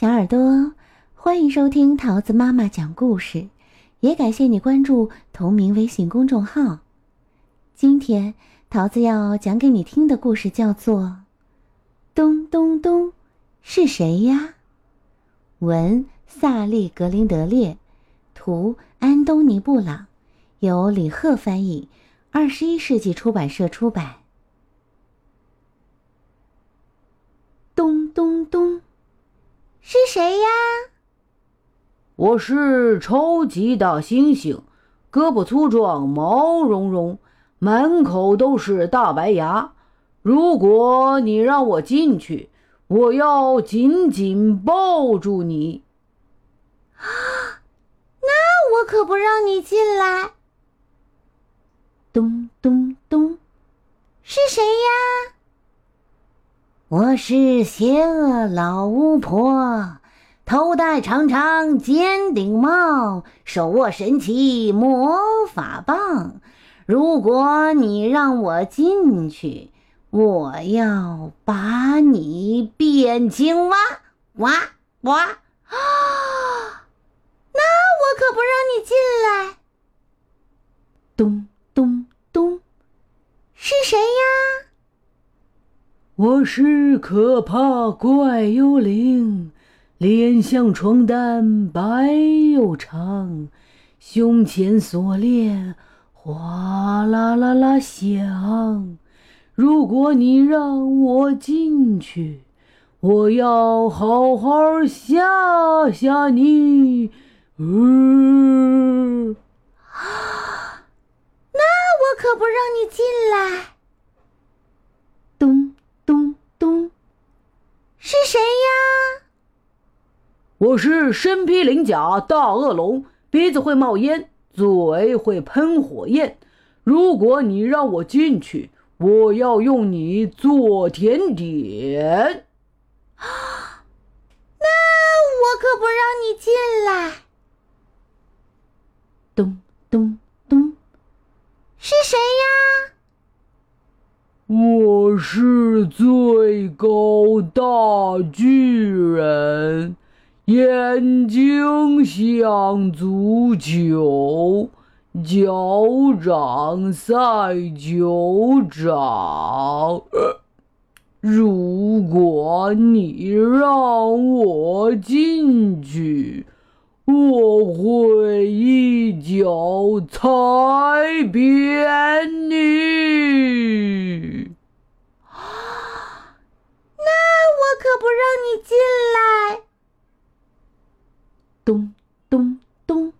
小耳朵，欢迎收听桃子妈妈讲故事，也感谢你关注同名微信公众号。今天桃子要讲给你听的故事叫做《咚咚咚》，是谁呀？文萨利格林德列，图安东尼布朗，由李贺翻译，二十一世纪出版社出版。咚咚咚。是谁呀？我是超级大猩猩，胳膊粗壮，毛茸茸，满口都是大白牙。如果你让我进去，我要紧紧抱住你。啊，那我可不让你进来。咚咚咚，是谁呀？我是邪恶老巫婆，头戴长长尖顶帽，手握神奇魔法棒。如果你让我进去，我要把你变青蛙！哇哇啊！那我可不让你进来。咚咚咚，是谁呀？我是可怕怪幽灵，脸像床单白又长，胸前锁链哗啦啦啦响。如果你让我进去，我要好好吓吓你。嗯，那我可不让你进来。咚。是谁呀？我是身披鳞甲大恶龙，鼻子会冒烟，嘴会喷火焰。如果你让我进去，我要用你做甜点。啊！那我可不让你进来。咚咚咚，是谁呀？我是最高大巨人，眼睛像足球，脚掌赛球掌。如果你让我进去，我会一脚踩扁你！啊，那我可不让你进来！咚咚咚，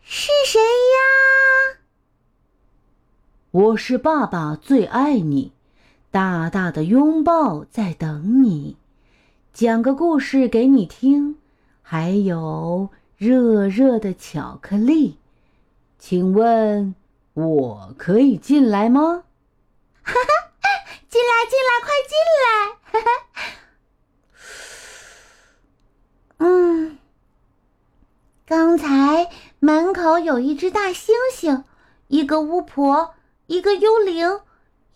是谁呀？我是爸爸，最爱你，大大的拥抱在等你，讲个故事给你听。还有热热的巧克力，请问我可以进来吗？哈哈，进来，进来，快进来！哈哈。嗯，刚才门口有一只大猩猩，一个巫婆，一个幽灵，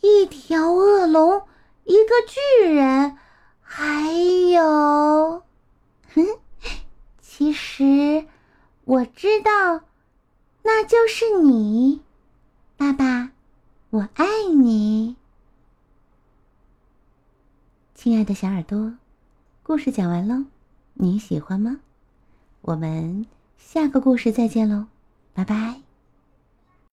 一条恶龙，一个巨人，还有，哼。其实，我知道，那就是你，爸爸，我爱你，亲爱的小耳朵。故事讲完喽，你喜欢吗？我们下个故事再见喽，拜拜。